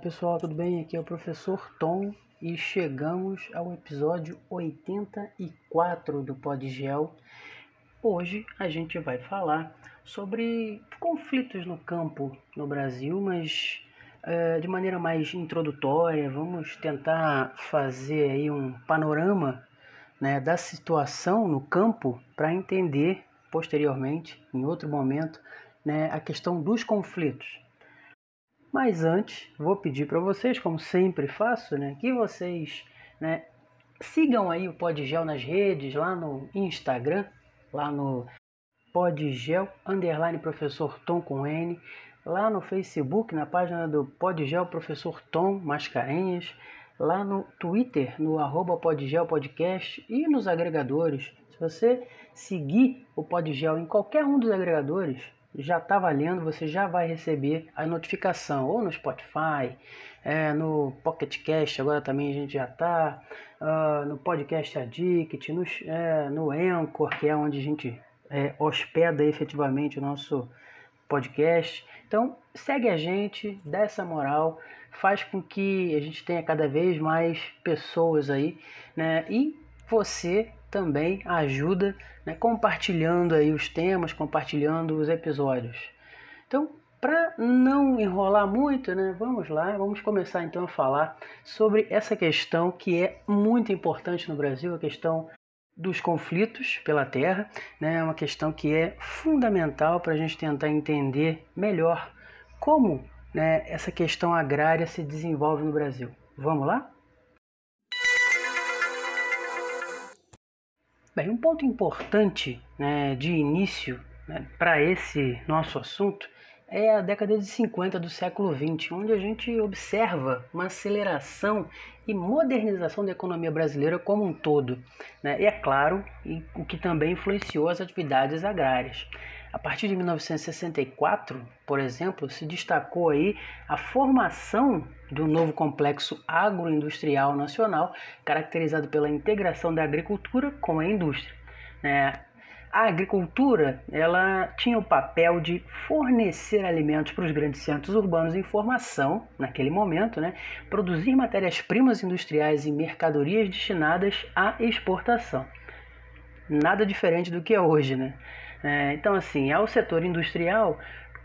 pessoal, tudo bem? Aqui é o professor Tom e chegamos ao episódio 84 do Podgel. Hoje a gente vai falar sobre conflitos no campo no Brasil, mas é, de maneira mais introdutória. Vamos tentar fazer aí um panorama né, da situação no campo para entender posteriormente, em outro momento, né, a questão dos conflitos. Mas antes, vou pedir para vocês, como sempre faço, né, que vocês né, sigam aí o Podgel nas redes, lá no Instagram, lá no Podgel, underline professor Tom com N, lá no Facebook, na página do Podgel Professor Tom Mascarenhas, lá no Twitter, no arroba Podgel Podcast e nos agregadores. Se você seguir o Podgel em qualquer um dos agregadores, já está valendo, você já vai receber a notificação, ou no Spotify, é, no Pocket Cast, agora também a gente já está, uh, ah, no Podcast Addict, no, é, no Anchor, que é onde a gente é, hospeda efetivamente o nosso podcast. Então, segue a gente, dá essa moral, faz com que a gente tenha cada vez mais pessoas aí, né? E você também ajuda né, compartilhando aí os temas, compartilhando os episódios. Então, para não enrolar muito, né, vamos lá, vamos começar então a falar sobre essa questão que é muito importante no Brasil, a questão dos conflitos pela terra, né, é uma questão que é fundamental para a gente tentar entender melhor como né, essa questão agrária se desenvolve no Brasil. Vamos lá? Bem, um ponto importante né, de início né, para esse nosso assunto é a década de 50 do século 20, onde a gente observa uma aceleração e modernização da economia brasileira como um todo. Né? E é claro, o que também influenciou as atividades agrárias. A partir de 1964, por exemplo, se destacou aí a formação do novo complexo agroindustrial nacional, caracterizado pela integração da agricultura com a indústria. Né? A agricultura ela tinha o papel de fornecer alimentos para os grandes centros urbanos em formação, naquele momento, né? produzir matérias-primas industriais e mercadorias destinadas à exportação. Nada diferente do que é hoje. Né? É, então, assim, ao setor industrial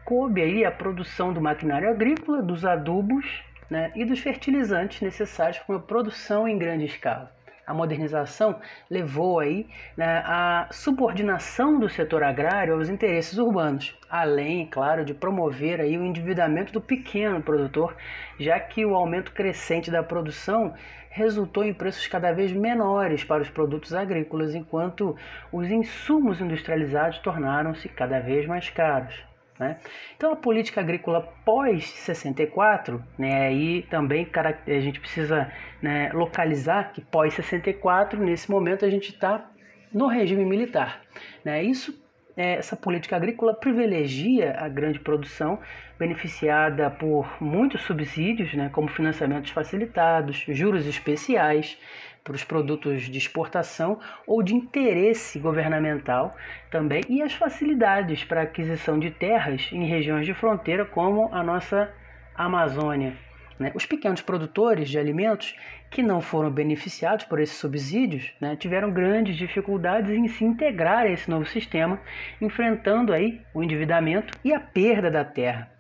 coube aí a produção do maquinário agrícola, dos adubos né, e dos fertilizantes necessários para uma produção em grande escala. A modernização levou aí né, a subordinação do setor agrário aos interesses urbanos, além, claro, de promover aí o endividamento do pequeno produtor, já que o aumento crescente da produção resultou em preços cada vez menores para os produtos agrícolas, enquanto os insumos industrializados tornaram-se cada vez mais caros. Né? Então a política agrícola pós 64, né, aí também a gente precisa né, localizar que pós 64, nesse momento a gente está no regime militar. Né? Isso é, essa política agrícola privilegia a grande produção, beneficiada por muitos subsídios, né, como financiamentos facilitados, juros especiais para os produtos de exportação ou de interesse governamental também, e as facilidades para aquisição de terras em regiões de fronteira, como a nossa Amazônia. Né? Os pequenos produtores de alimentos que não foram beneficiados por esses subsídios né, tiveram grandes dificuldades em se integrar a esse novo sistema, enfrentando aí o endividamento e a perda da terra.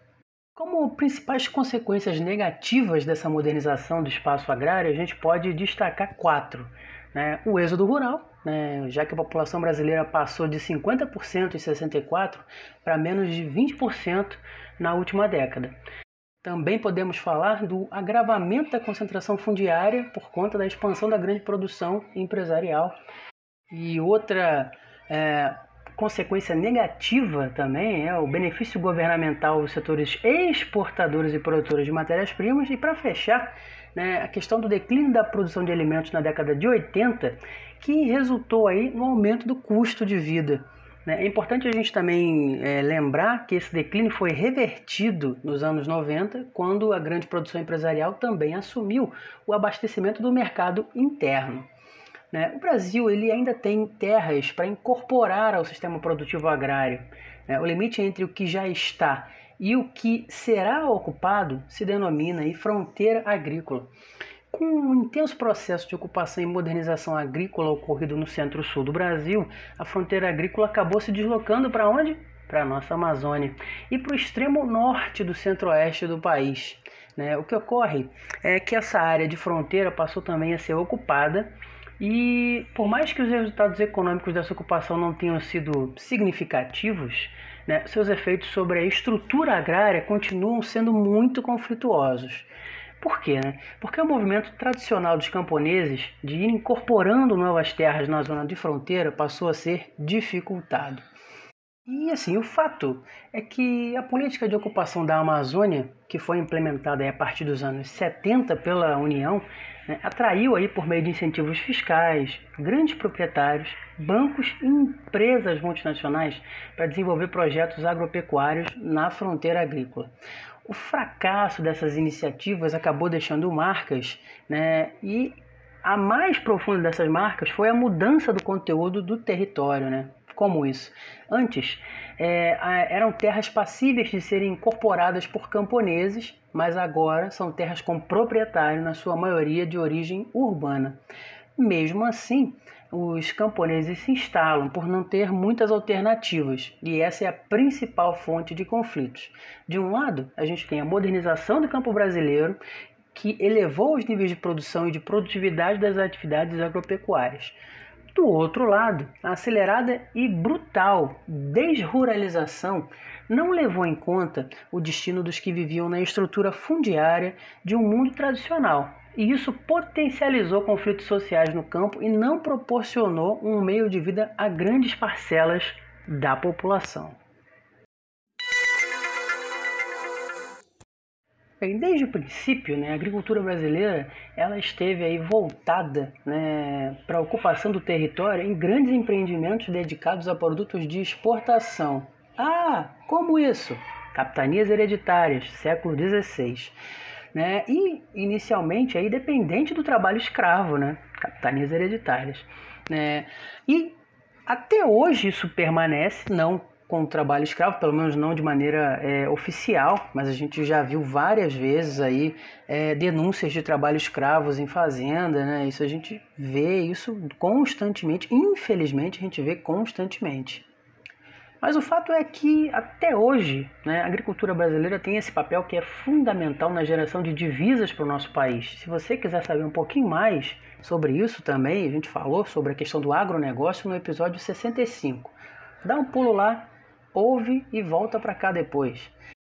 Como principais consequências negativas dessa modernização do espaço agrário, a gente pode destacar quatro. Né? O êxodo rural, né? já que a população brasileira passou de 50% em 64 para menos de 20% na última década. Também podemos falar do agravamento da concentração fundiária por conta da expansão da grande produção empresarial. E outra é, consequência negativa também é o benefício governamental dos setores exportadores e produtores de matérias-primas. E para fechar, né, a questão do declínio da produção de alimentos na década de 80, que resultou aí no aumento do custo de vida. Né? É importante a gente também é, lembrar que esse declínio foi revertido nos anos 90, quando a grande produção empresarial também assumiu o abastecimento do mercado interno. Né? O Brasil ele ainda tem terras para incorporar ao sistema produtivo agrário. Né? O limite entre o que já está e o que será ocupado se denomina aí fronteira agrícola. Com um intenso processo de ocupação e modernização agrícola ocorrido no centro-sul do Brasil, a fronteira agrícola acabou se deslocando para onde? Para a nossa Amazônia e para o extremo norte do centro-oeste do país. Né? O que ocorre é que essa área de fronteira passou também a ser ocupada e por mais que os resultados econômicos dessa ocupação não tenham sido significativos, né, seus efeitos sobre a estrutura agrária continuam sendo muito conflituosos. Por quê? Né? Porque o movimento tradicional dos camponeses de ir incorporando novas terras na zona de fronteira passou a ser dificultado. E assim, o fato é que a política de ocupação da Amazônia, que foi implementada a partir dos anos 70 pela União, né, atraiu aí por meio de incentivos fiscais grandes proprietários, bancos e empresas multinacionais para desenvolver projetos agropecuários na fronteira agrícola. O fracasso dessas iniciativas acabou deixando marcas, né, e a mais profunda dessas marcas foi a mudança do conteúdo do território, né? Como isso? Antes, é, eram terras passíveis de serem incorporadas por camponeses, mas agora são terras com proprietário, na sua maioria de origem urbana. Mesmo assim, os camponeses se instalam por não ter muitas alternativas, e essa é a principal fonte de conflitos. De um lado, a gente tem a modernização do campo brasileiro, que elevou os níveis de produção e de produtividade das atividades agropecuárias. Do outro lado, a acelerada e brutal desruralização não levou em conta o destino dos que viviam na estrutura fundiária de um mundo tradicional. E isso potencializou conflitos sociais no campo e não proporcionou um meio de vida a grandes parcelas da população. Desde o princípio, né, a agricultura brasileira ela esteve aí voltada né, para a ocupação do território em grandes empreendimentos dedicados a produtos de exportação. Ah, como isso? Capitanias hereditárias, século XVI. Né? E inicialmente aí dependente do trabalho escravo, né? capitanias hereditárias. Né? E até hoje isso permanece, não com o trabalho escravo, pelo menos não de maneira é, oficial, mas a gente já viu várias vezes aí é, denúncias de trabalho escravos em fazenda, né? Isso a gente vê isso constantemente, infelizmente a gente vê constantemente. Mas o fato é que até hoje né, a agricultura brasileira tem esse papel que é fundamental na geração de divisas para o nosso país. Se você quiser saber um pouquinho mais sobre isso também, a gente falou sobre a questão do agronegócio no episódio 65. Dá um pulo lá, ouve e volta para cá depois.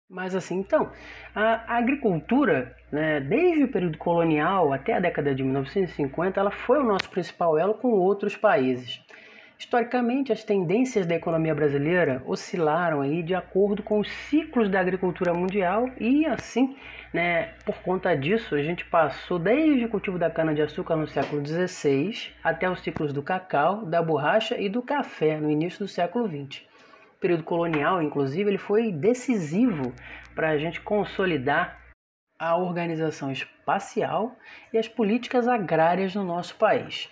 Mas assim, então, a agricultura, né, desde o período colonial até a década de 1950, ela foi o nosso principal elo com outros países. Historicamente, as tendências da economia brasileira oscilaram aí de acordo com os ciclos da agricultura mundial e assim, né, por conta disso, a gente passou desde o cultivo da cana-de-açúcar no século XVI até os ciclos do cacau, da borracha e do café no início do século XX período colonial, inclusive, ele foi decisivo para a gente consolidar a organização espacial e as políticas agrárias no nosso país.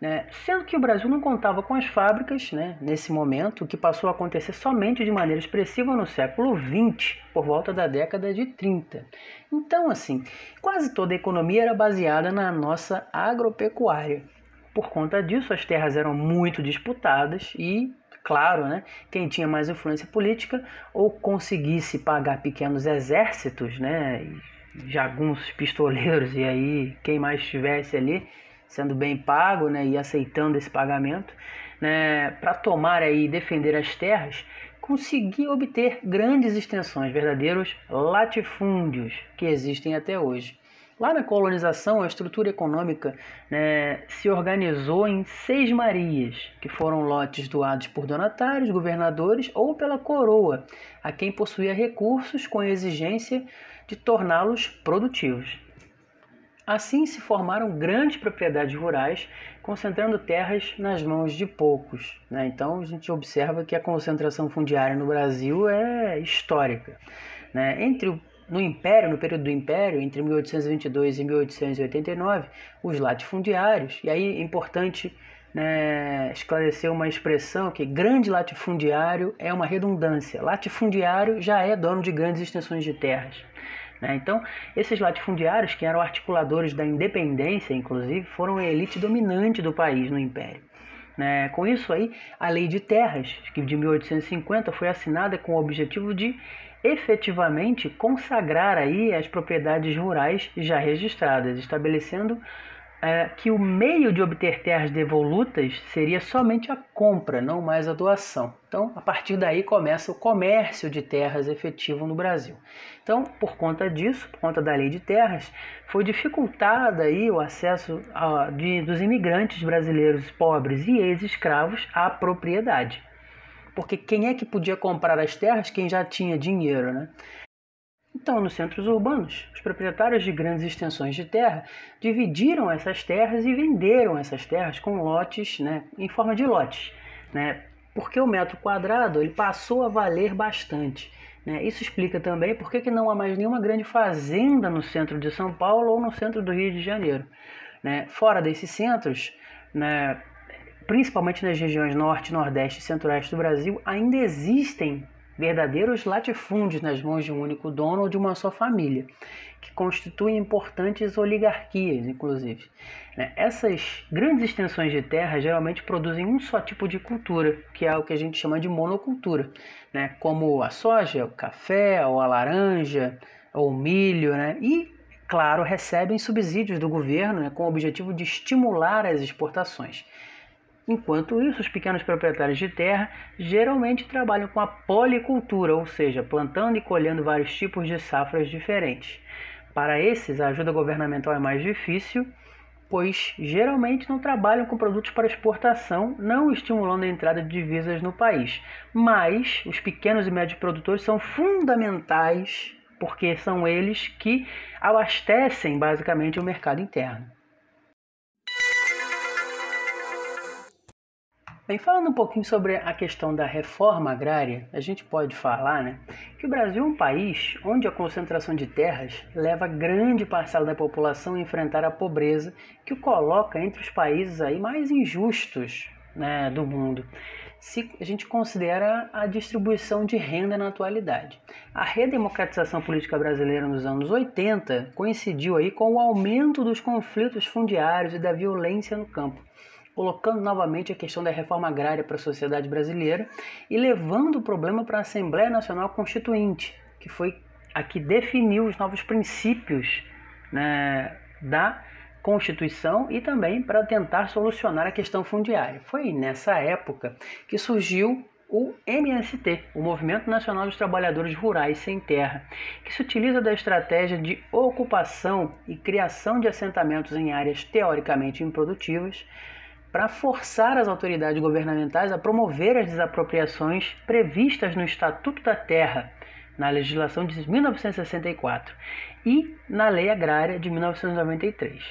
Né? Sendo que o Brasil não contava com as fábricas né, nesse momento, o que passou a acontecer somente de maneira expressiva no século XX, por volta da década de 30. Então, assim, quase toda a economia era baseada na nossa agropecuária. Por conta disso, as terras eram muito disputadas e claro, né, quem tinha mais influência política ou conseguisse pagar pequenos exércitos, né, jagunços pistoleiros e aí quem mais estivesse ali sendo bem pago, né, e aceitando esse pagamento, né, para tomar e defender as terras, conseguia obter grandes extensões, verdadeiros latifúndios que existem até hoje. Lá na colonização, a estrutura econômica né, se organizou em seis marias, que foram lotes doados por donatários, governadores ou pela coroa, a quem possuía recursos com exigência de torná-los produtivos. Assim se formaram grandes propriedades rurais, concentrando terras nas mãos de poucos. Né? Então a gente observa que a concentração fundiária no Brasil é histórica. Né? Entre o no Império, no período do Império, entre 1822 e 1889, os latifundiários, e aí é importante né, esclareceu uma expressão que grande latifundiário é uma redundância. Latifundiário já é dono de grandes extensões de terras. Né? Então, esses latifundiários, que eram articuladores da independência, inclusive, foram a elite dominante do país no Império. Né? Com isso aí, a Lei de Terras, que de 1850 foi assinada com o objetivo de efetivamente consagrar aí as propriedades rurais já registradas, estabelecendo é, que o meio de obter terras devolutas seria somente a compra, não mais a doação. Então, a partir daí começa o comércio de terras efetivo no Brasil. Então, por conta disso, por conta da lei de terras, foi dificultado aí o acesso a, de, dos imigrantes brasileiros pobres e ex-escravos à propriedade. Porque quem é que podia comprar as terras? Quem já tinha dinheiro, né? Então, nos centros urbanos, os proprietários de grandes extensões de terra dividiram essas terras e venderam essas terras com lotes, né, em forma de lotes, né, porque o metro quadrado ele passou a valer bastante. Né? Isso explica também por que, que não há mais nenhuma grande fazenda no centro de São Paulo ou no centro do Rio de Janeiro. Né? Fora desses centros, né, principalmente nas regiões norte, nordeste e centro-oeste do Brasil, ainda existem verdadeiros latifúndios nas mãos de um único dono ou de uma só família, que constituem importantes oligarquias, inclusive. Né? Essas grandes extensões de terra geralmente produzem um só tipo de cultura, que é o que a gente chama de monocultura, né? como a soja, o café, ou a laranja, ou o milho, né? e claro, recebem subsídios do governo né, com o objetivo de estimular as exportações. Enquanto isso, os pequenos proprietários de terra geralmente trabalham com a policultura, ou seja, plantando e colhendo vários tipos de safras diferentes. Para esses, a ajuda governamental é mais difícil, pois geralmente não trabalham com produtos para exportação, não estimulando a entrada de divisas no país. Mas os pequenos e médios produtores são fundamentais porque são eles que abastecem basicamente o mercado interno. Bem, falando um pouquinho sobre a questão da reforma agrária, a gente pode falar né, que o Brasil é um país onde a concentração de terras leva grande parcela da população a enfrentar a pobreza, que o coloca entre os países aí mais injustos né, do mundo, se a gente considera a distribuição de renda na atualidade. A redemocratização política brasileira nos anos 80 coincidiu aí com o aumento dos conflitos fundiários e da violência no campo colocando novamente a questão da reforma agrária para a sociedade brasileira e levando o problema para a Assembleia Nacional Constituinte, que foi a que definiu os novos princípios né, da Constituição e também para tentar solucionar a questão fundiária. Foi nessa época que surgiu o MST, o Movimento Nacional dos Trabalhadores Rurais Sem Terra, que se utiliza da estratégia de ocupação e criação de assentamentos em áreas teoricamente improdutivas para forçar as autoridades governamentais a promover as desapropriações previstas no Estatuto da Terra, na legislação de 1964 e na Lei Agrária de 1993.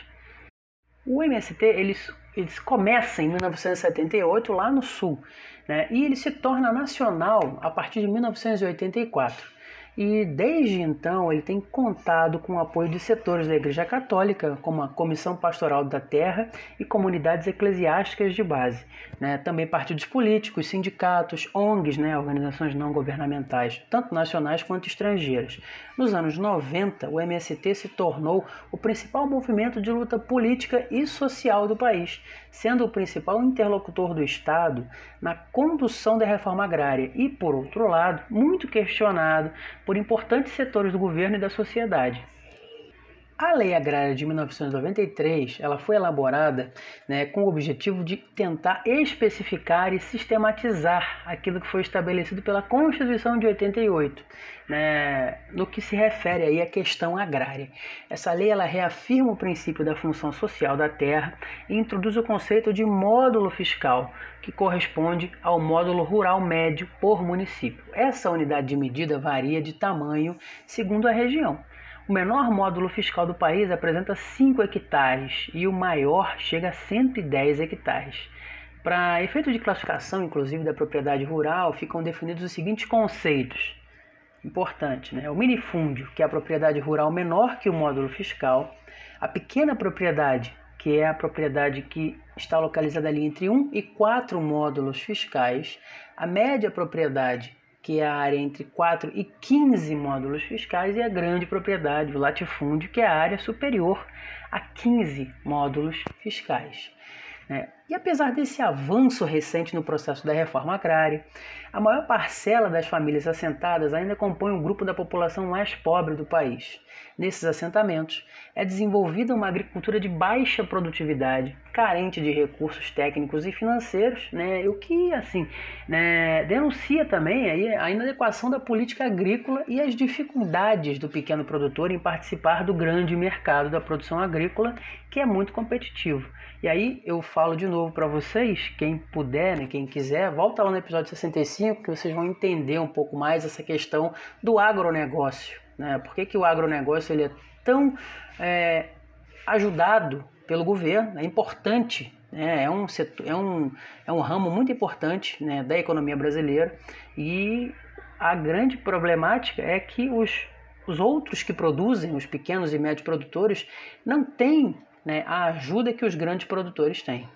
O MST eles, eles começa em 1978 lá no Sul né, e ele se torna nacional a partir de 1984 e desde então ele tem contado com o apoio de setores da Igreja Católica, como a Comissão Pastoral da Terra e comunidades eclesiásticas de base. Né? Também partidos políticos, sindicatos, ONGs, né? organizações não governamentais, tanto nacionais quanto estrangeiras. Nos anos 90, o MST se tornou o principal movimento de luta política e social do país, sendo o principal interlocutor do Estado na condução da reforma agrária e, por outro lado, muito questionado por importantes setores do governo e da sociedade. A Lei Agrária de 1993 ela foi elaborada né, com o objetivo de tentar especificar e sistematizar aquilo que foi estabelecido pela Constituição de 88, né, no que se refere aí à questão agrária. Essa lei ela reafirma o princípio da função social da terra e introduz o conceito de módulo fiscal, que corresponde ao módulo rural médio por município. Essa unidade de medida varia de tamanho segundo a região. O menor módulo fiscal do país apresenta 5 hectares e o maior chega a 110 hectares. Para efeito de classificação, inclusive, da propriedade rural, ficam definidos os seguintes conceitos. Importante, né? O minifúndio, que é a propriedade rural menor que o módulo fiscal. A pequena propriedade, que é a propriedade que está localizada ali entre 1 e 4 módulos fiscais, a média propriedade, que é a área entre 4 e 15 módulos fiscais, e a grande propriedade, o latifúndio, que é a área superior a 15 módulos fiscais. É, e apesar desse avanço recente no processo da reforma agrária, a maior parcela das famílias assentadas ainda compõe o um grupo da população mais pobre do país. Nesses assentamentos, é desenvolvida uma agricultura de baixa produtividade, carente de recursos técnicos e financeiros, né, o que assim né, denuncia também aí a inadequação da política agrícola e as dificuldades do pequeno produtor em participar do grande mercado da produção agrícola, que é muito competitivo. E aí eu falo de novo para vocês, quem puder, né, quem quiser, volta lá no episódio 65 que vocês vão entender um pouco mais essa questão do agronegócio. Né? Por que, que o agronegócio ele é tão é, ajudado pelo governo? É importante, né? é, um setor, é, um, é um ramo muito importante né, da economia brasileira e a grande problemática é que os, os outros que produzem, os pequenos e médios produtores, não têm né, a ajuda que os grandes produtores têm.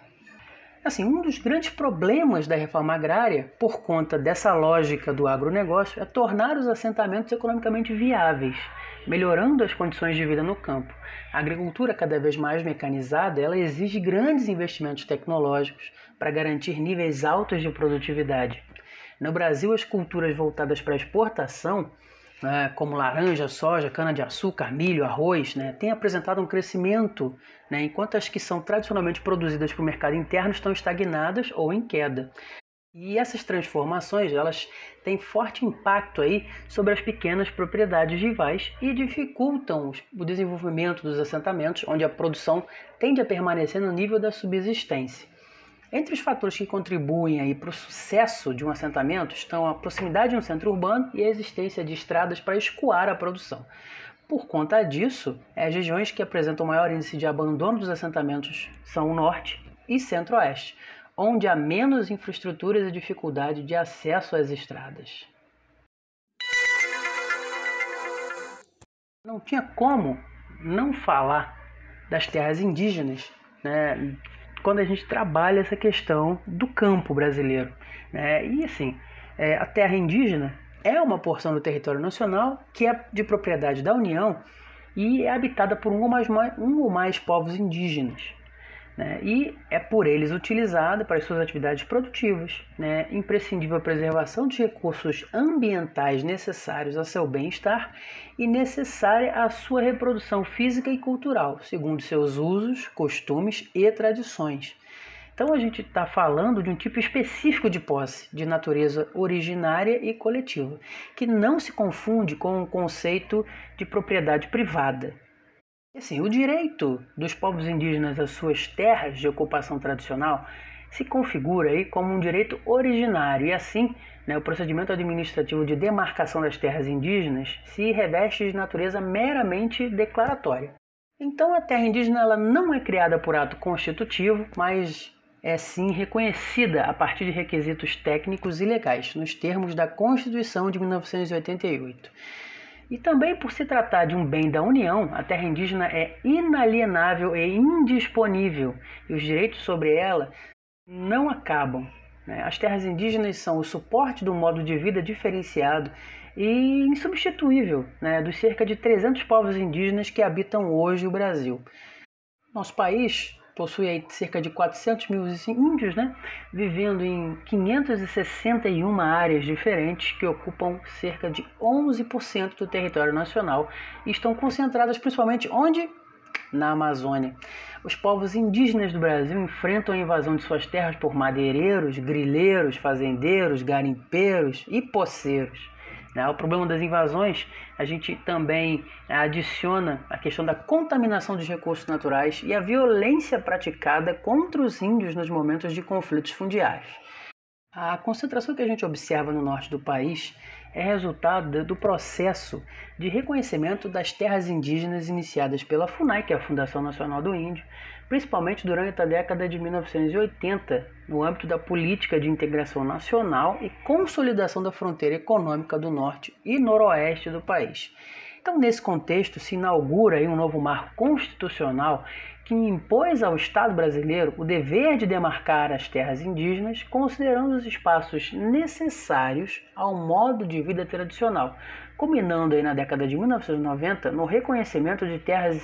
Assim, um dos grandes problemas da reforma agrária, por conta dessa lógica do agronegócio, é tornar os assentamentos economicamente viáveis, melhorando as condições de vida no campo. A agricultura cada vez mais mecanizada, ela exige grandes investimentos tecnológicos para garantir níveis altos de produtividade. No Brasil, as culturas voltadas para a exportação né, como laranja, soja, cana-de-açúcar, milho, arroz, né, têm apresentado um crescimento, né, enquanto as que são tradicionalmente produzidas para o mercado interno estão estagnadas ou em queda. E essas transformações elas têm forte impacto aí sobre as pequenas propriedades rivais e dificultam o desenvolvimento dos assentamentos, onde a produção tende a permanecer no nível da subsistência. Entre os fatores que contribuem para o sucesso de um assentamento estão a proximidade de um centro urbano e a existência de estradas para escoar a produção. Por conta disso, as regiões que apresentam maior índice de abandono dos assentamentos são o norte e centro-oeste, onde há menos infraestruturas e dificuldade de acesso às estradas. Não tinha como não falar das terras indígenas, né, quando a gente trabalha essa questão do campo brasileiro. Né? E assim, é, a terra indígena é uma porção do território nacional que é de propriedade da União e é habitada por um ou mais, um ou mais povos indígenas né, e é por eles utilizada para as suas atividades produtivas, né, imprescindível a preservação de recursos ambientais necessários ao seu bem-estar e necessária à sua reprodução física e cultural, segundo seus usos, costumes e tradições. Então a gente está falando de um tipo específico de posse, de natureza originária e coletiva, que não se confunde com o conceito de propriedade privada. Assim, o direito dos povos indígenas às suas terras de ocupação tradicional se configura aí como um direito originário e assim né, o procedimento administrativo de demarcação das terras indígenas se reveste de natureza meramente declaratória. Então a terra indígena ela não é criada por ato constitutivo, mas é sim reconhecida a partir de requisitos técnicos e legais, nos termos da Constituição de 1988. E também por se tratar de um bem da União, a terra indígena é inalienável e indisponível, e os direitos sobre ela não acabam. Né? As terras indígenas são o suporte do modo de vida diferenciado e insubstituível né, dos cerca de 300 povos indígenas que habitam hoje o Brasil. Nosso país possui aí cerca de 400 mil índios, né, vivendo em 561 áreas diferentes que ocupam cerca de 11% do território nacional e estão concentradas principalmente onde? Na Amazônia. Os povos indígenas do Brasil enfrentam a invasão de suas terras por madeireiros, grileiros, fazendeiros, garimpeiros e poceiros. Né? O problema das invasões, a gente também adiciona a questão da contaminação dos recursos naturais e a violência praticada contra os índios nos momentos de conflitos fundiários. A concentração que a gente observa no norte do país é resultado do processo de reconhecimento das terras indígenas iniciadas pela FUNAI, que é a Fundação Nacional do Índio, principalmente durante a década de 1980, no âmbito da política de integração nacional e consolidação da fronteira econômica do norte e noroeste do país. Então, nesse contexto, se inaugura um novo marco constitucional que impôs ao Estado brasileiro o dever de demarcar as terras indígenas, considerando os espaços necessários ao modo de vida tradicional, culminando aí na década de 1990 no reconhecimento de terras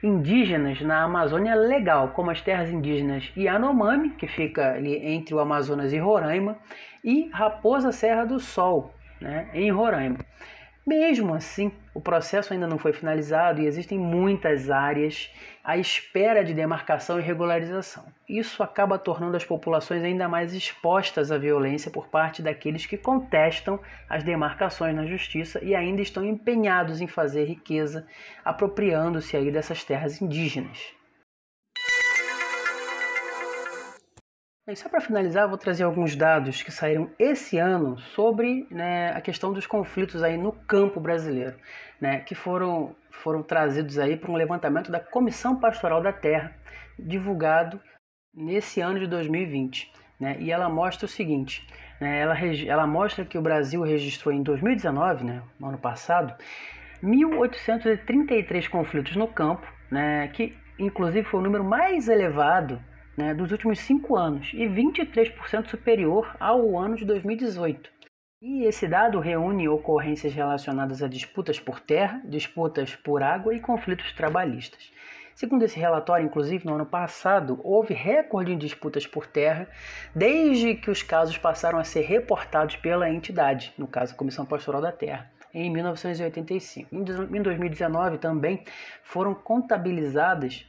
indígenas na Amazônia legal, como as terras indígenas Yanomami, que fica ali entre o Amazonas e Roraima, e Raposa Serra do Sol, né, em Roraima. Mesmo assim, o processo ainda não foi finalizado e existem muitas áreas à espera de demarcação e regularização. Isso acaba tornando as populações ainda mais expostas à violência por parte daqueles que contestam as demarcações na justiça e ainda estão empenhados em fazer riqueza, apropriando-se aí dessas terras indígenas. E só para finalizar, vou trazer alguns dados que saíram esse ano sobre né, a questão dos conflitos aí no campo brasileiro, né, que foram, foram trazidos aí para um levantamento da Comissão Pastoral da Terra, divulgado nesse ano de 2020. Né, e ela mostra o seguinte, né, ela, ela mostra que o Brasil registrou em 2019, né, no ano passado, 1.833 conflitos no campo, né, que inclusive foi o número mais elevado né, dos últimos cinco anos e 23% superior ao ano de 2018. E esse dado reúne ocorrências relacionadas a disputas por terra, disputas por água e conflitos trabalhistas. Segundo esse relatório, inclusive, no ano passado, houve recorde em disputas por terra, desde que os casos passaram a ser reportados pela entidade, no caso a Comissão Pastoral da Terra, em 1985. Em 2019 também foram contabilizadas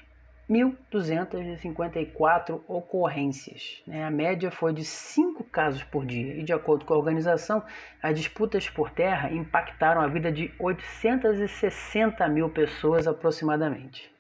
1.254 ocorrências. Né? A média foi de 5 casos por dia. E, de acordo com a organização, as disputas por terra impactaram a vida de 860 mil pessoas aproximadamente.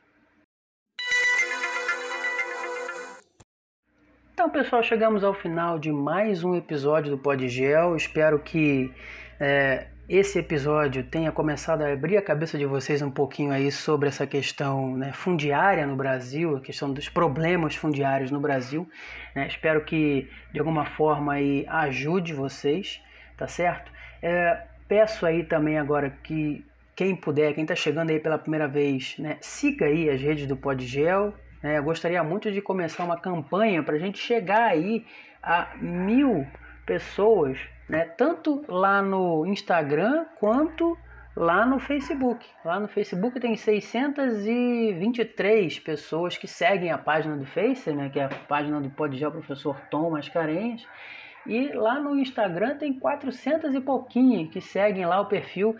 Então, pessoal, chegamos ao final de mais um episódio do Podgel. Espero que é, esse episódio tenha começado a abrir a cabeça de vocês um pouquinho aí sobre essa questão né, fundiária no Brasil, a questão dos problemas fundiários no Brasil. Né? Espero que de alguma forma aí ajude vocês, tá certo? É, peço aí também agora que quem puder, quem está chegando aí pela primeira vez, né, siga aí as redes do Podgel. Né? Eu gostaria muito de começar uma campanha para a gente chegar aí a mil pessoas né? Tanto lá no Instagram quanto lá no Facebook. Lá no Facebook tem 623 pessoas que seguem a página do Face, né, que é a página do Podgel Professor Tom Mascarenhas. E lá no Instagram tem 400 e pouquinho que seguem lá o perfil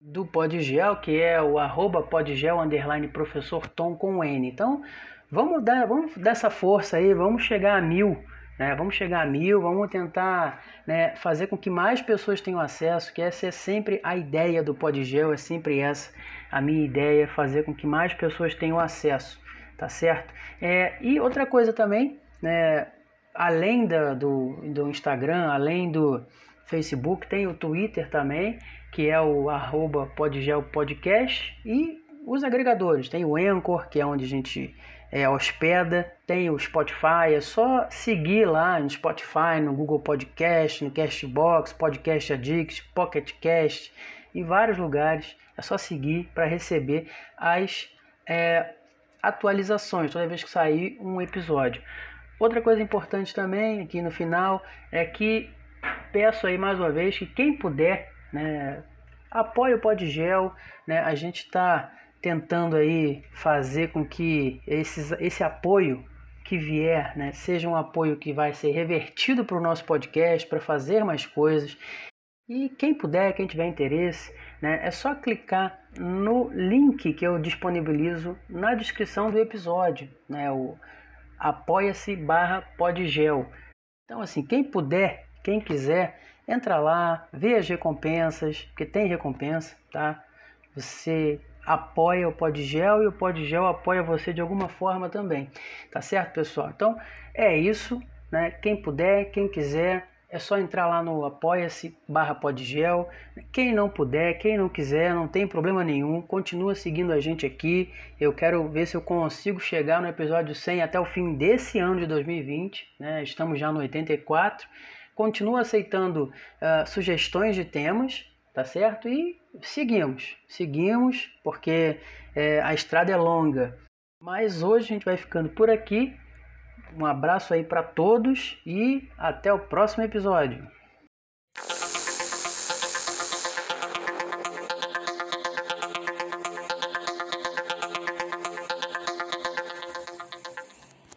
do Podgel, que é o arroba podgel underline professor Tom com N. Então, vamos dar, vamos dar essa força aí, vamos chegar a mil né? Vamos chegar a mil, vamos tentar né, fazer com que mais pessoas tenham acesso, que essa é sempre a ideia do Podgel, é sempre essa a minha ideia, fazer com que mais pessoas tenham acesso, tá certo? É, e outra coisa também, né, além da, do, do Instagram, além do Facebook, tem o Twitter também, que é o arroba Podgel Podcast, e os agregadores, tem o Anchor, que é onde a gente é, hospeda, tem o Spotify, é só seguir lá no Spotify, no Google Podcast, no Castbox, Podcast Addict, Pocket Cast, em vários lugares. É só seguir para receber as é, atualizações toda vez que sair um episódio. Outra coisa importante também aqui no final é que peço aí mais uma vez que quem puder, né, apoie o Podgel, né, a gente está tentando aí fazer com que esses, esse apoio que vier, né, seja um apoio que vai ser revertido para o nosso podcast, para fazer mais coisas. E quem puder, quem tiver interesse, né, é só clicar no link que eu disponibilizo na descrição do episódio, né, o apoia-se barra podgel. Então assim, quem puder, quem quiser, entra lá, vê as recompensas, porque tem recompensa, tá? Você apoia o Podgel e o Podgel apoia você de alguma forma também. Tá certo, pessoal? Então é isso, né? Quem puder, quem quiser, é só entrar lá no apoia-se barra podgel. Quem não puder, quem não quiser, não tem problema nenhum. Continua seguindo a gente aqui. Eu quero ver se eu consigo chegar no episódio 100 até o fim desse ano de 2020. Né? Estamos já no 84. Continua aceitando uh, sugestões de temas tá certo? E seguimos, seguimos, porque é, a estrada é longa. Mas hoje a gente vai ficando por aqui. Um abraço aí para todos e até o próximo episódio.